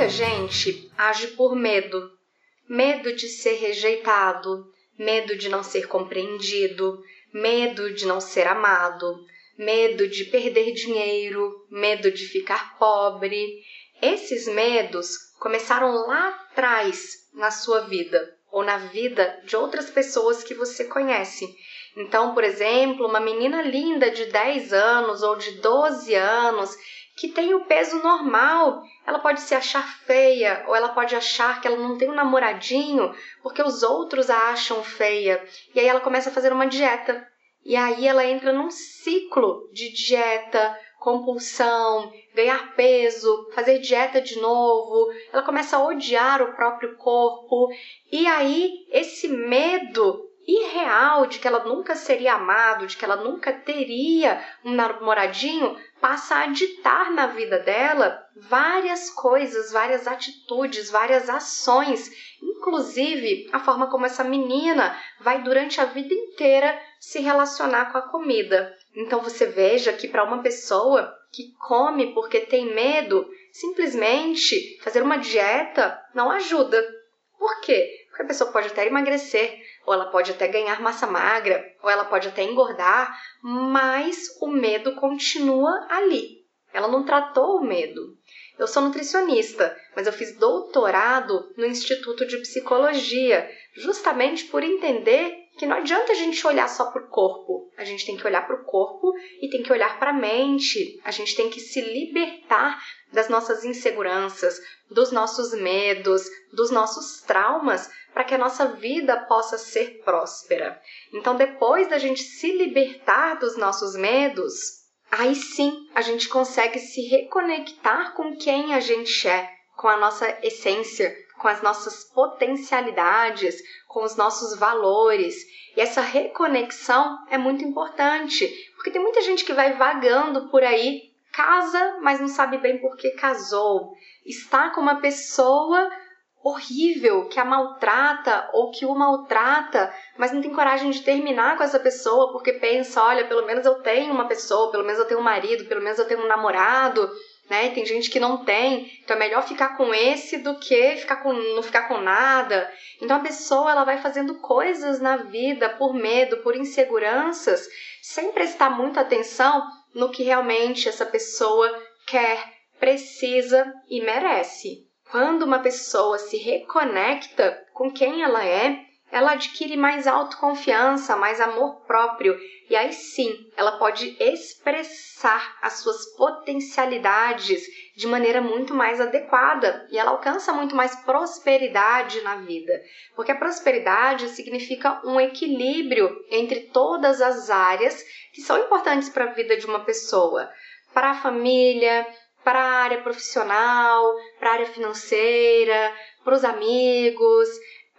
muita gente age por medo. Medo de ser rejeitado, medo de não ser compreendido, medo de não ser amado, medo de perder dinheiro, medo de ficar pobre. Esses medos começaram lá atrás na sua vida ou na vida de outras pessoas que você conhece. Então, por exemplo, uma menina linda de 10 anos ou de 12 anos que tem o peso normal, ela pode se achar feia ou ela pode achar que ela não tem um namoradinho porque os outros a acham feia. E aí ela começa a fazer uma dieta. E aí ela entra num ciclo de dieta, compulsão, ganhar peso, fazer dieta de novo, ela começa a odiar o próprio corpo, e aí esse medo irreal de que ela nunca seria amado, de que ela nunca teria um namoradinho, passa a ditar na vida dela várias coisas, várias atitudes, várias ações, inclusive a forma como essa menina vai durante a vida inteira se relacionar com a comida. Então você veja que para uma pessoa que come porque tem medo, simplesmente fazer uma dieta não ajuda. Por quê? Porque a pessoa pode até emagrecer, ou ela pode até ganhar massa magra, ou ela pode até engordar, mas o medo continua ali. Ela não tratou o medo. Eu sou nutricionista, mas eu fiz doutorado no Instituto de Psicologia, justamente por entender que não adianta a gente olhar só para o corpo. A gente tem que olhar para o corpo e tem que olhar para a mente. A gente tem que se libertar das nossas inseguranças, dos nossos medos, dos nossos traumas, para que a nossa vida possa ser próspera. Então, depois da gente se libertar dos nossos medos, aí sim a gente consegue se reconectar com quem a gente é, com a nossa essência, com as nossas potencialidades, com os nossos valores. E essa reconexão é muito importante, porque tem muita gente que vai vagando por aí, casa, mas não sabe bem por que casou. Está com uma pessoa horrível que a maltrata ou que o maltrata, mas não tem coragem de terminar com essa pessoa porque pensa, olha, pelo menos eu tenho uma pessoa, pelo menos eu tenho um marido, pelo menos eu tenho um namorado, né? Tem gente que não tem, então é melhor ficar com esse do que ficar com não ficar com nada. Então a pessoa ela vai fazendo coisas na vida por medo, por inseguranças, sem prestar muita atenção no que realmente essa pessoa quer, precisa e merece. Quando uma pessoa se reconecta com quem ela é, ela adquire mais autoconfiança, mais amor próprio, e aí sim ela pode expressar as suas potencialidades de maneira muito mais adequada. E ela alcança muito mais prosperidade na vida, porque a prosperidade significa um equilíbrio entre todas as áreas que são importantes para a vida de uma pessoa, para a família, para a área profissional, para a área financeira, para os amigos,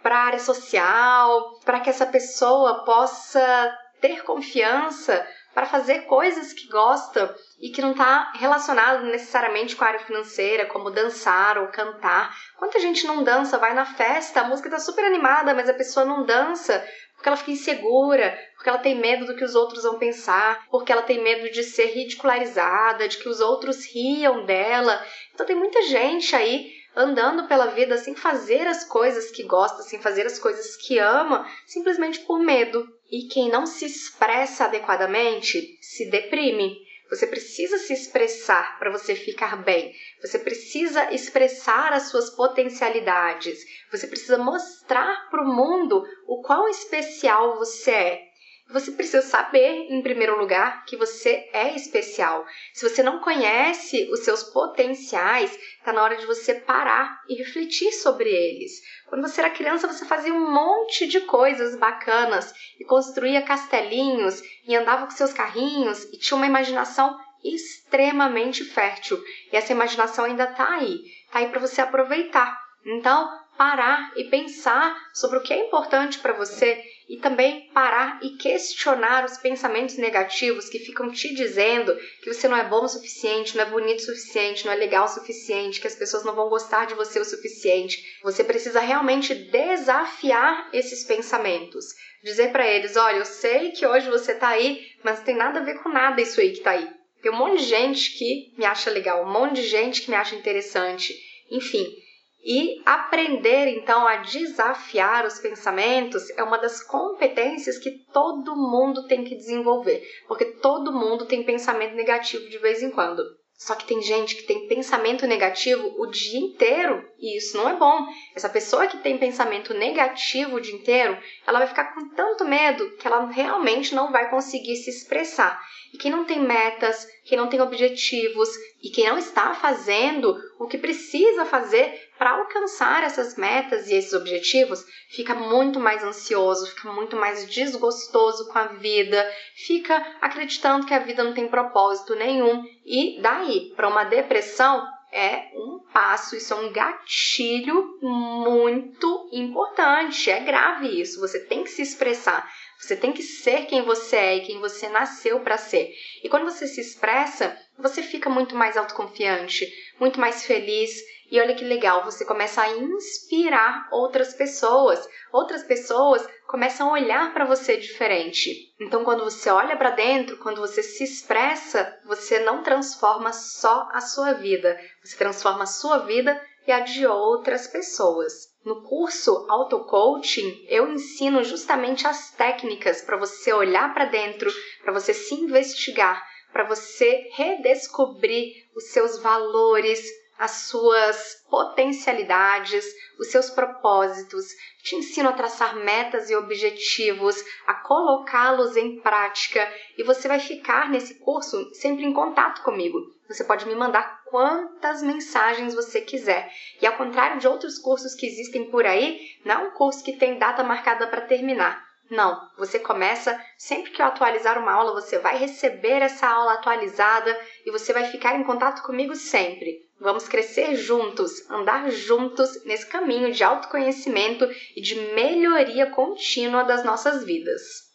para a área social, para que essa pessoa possa ter confiança para fazer coisas que gosta e que não está relacionado necessariamente com a área financeira, como dançar ou cantar. Quanta gente não dança, vai na festa, a música está super animada, mas a pessoa não dança porque ela fica insegura, porque ela tem medo do que os outros vão pensar, porque ela tem medo de ser ridicularizada, de que os outros riam dela. Então tem muita gente aí andando pela vida sem fazer as coisas que gosta, sem fazer as coisas que ama, simplesmente por medo. E quem não se expressa adequadamente se deprime. Você precisa se expressar para você ficar bem. Você precisa expressar as suas potencialidades. Você precisa mostrar para o mundo o quão especial você é. Você precisa saber, em primeiro lugar, que você é especial. Se você não conhece os seus potenciais, está na hora de você parar e refletir sobre eles. Quando você era criança, você fazia um monte de coisas bacanas e construía castelinhos e andava com seus carrinhos e tinha uma imaginação extremamente fértil. E essa imaginação ainda está aí, está aí para você aproveitar. Então, parar e pensar sobre o que é importante para você e também parar e questionar os pensamentos negativos que ficam te dizendo que você não é bom o suficiente, não é bonito o suficiente, não é legal o suficiente, que as pessoas não vão gostar de você o suficiente. Você precisa realmente desafiar esses pensamentos. Dizer para eles: olha, eu sei que hoje você tá aí, mas não tem nada a ver com nada isso aí que tá aí. Tem um monte de gente que me acha legal, um monte de gente que me acha interessante. enfim. E aprender então a desafiar os pensamentos é uma das competências que todo mundo tem que desenvolver, porque todo mundo tem pensamento negativo de vez em quando. Só que tem gente que tem pensamento negativo o dia inteiro e isso não é bom. Essa pessoa que tem pensamento negativo o dia inteiro, ela vai ficar com tanto medo que ela realmente não vai conseguir se expressar. E quem não tem metas, quem não tem objetivos e quem não está fazendo o que precisa fazer para alcançar essas metas e esses objetivos, fica muito mais ansioso, fica muito mais desgostoso com a vida, fica acreditando que a vida não tem propósito nenhum e daí para uma depressão é um passo, isso é um gatilho muito importante. É grave isso. Você tem que se expressar. Você tem que ser quem você é e quem você nasceu para ser. E quando você se expressa, você fica muito mais autoconfiante, muito mais feliz. E olha que legal, você começa a inspirar outras pessoas. Outras pessoas começam a olhar para você diferente. Então, quando você olha para dentro, quando você se expressa, você não transforma só a sua vida, você transforma a sua vida e a de outras pessoas. No curso Auto Coaching, eu ensino justamente as técnicas para você olhar para dentro, para você se investigar, para você redescobrir os seus valores, as suas potencialidades, os seus propósitos. Te ensino a traçar metas e objetivos, a colocá-los em prática e você vai ficar nesse curso sempre em contato comigo. Você pode me mandar quantas mensagens você quiser. E ao contrário de outros cursos que existem por aí, não é um curso que tem data marcada para terminar. Não, você começa sempre que eu atualizar uma aula, você vai receber essa aula atualizada e você vai ficar em contato comigo sempre. Vamos crescer juntos, andar juntos nesse caminho de autoconhecimento e de melhoria contínua das nossas vidas.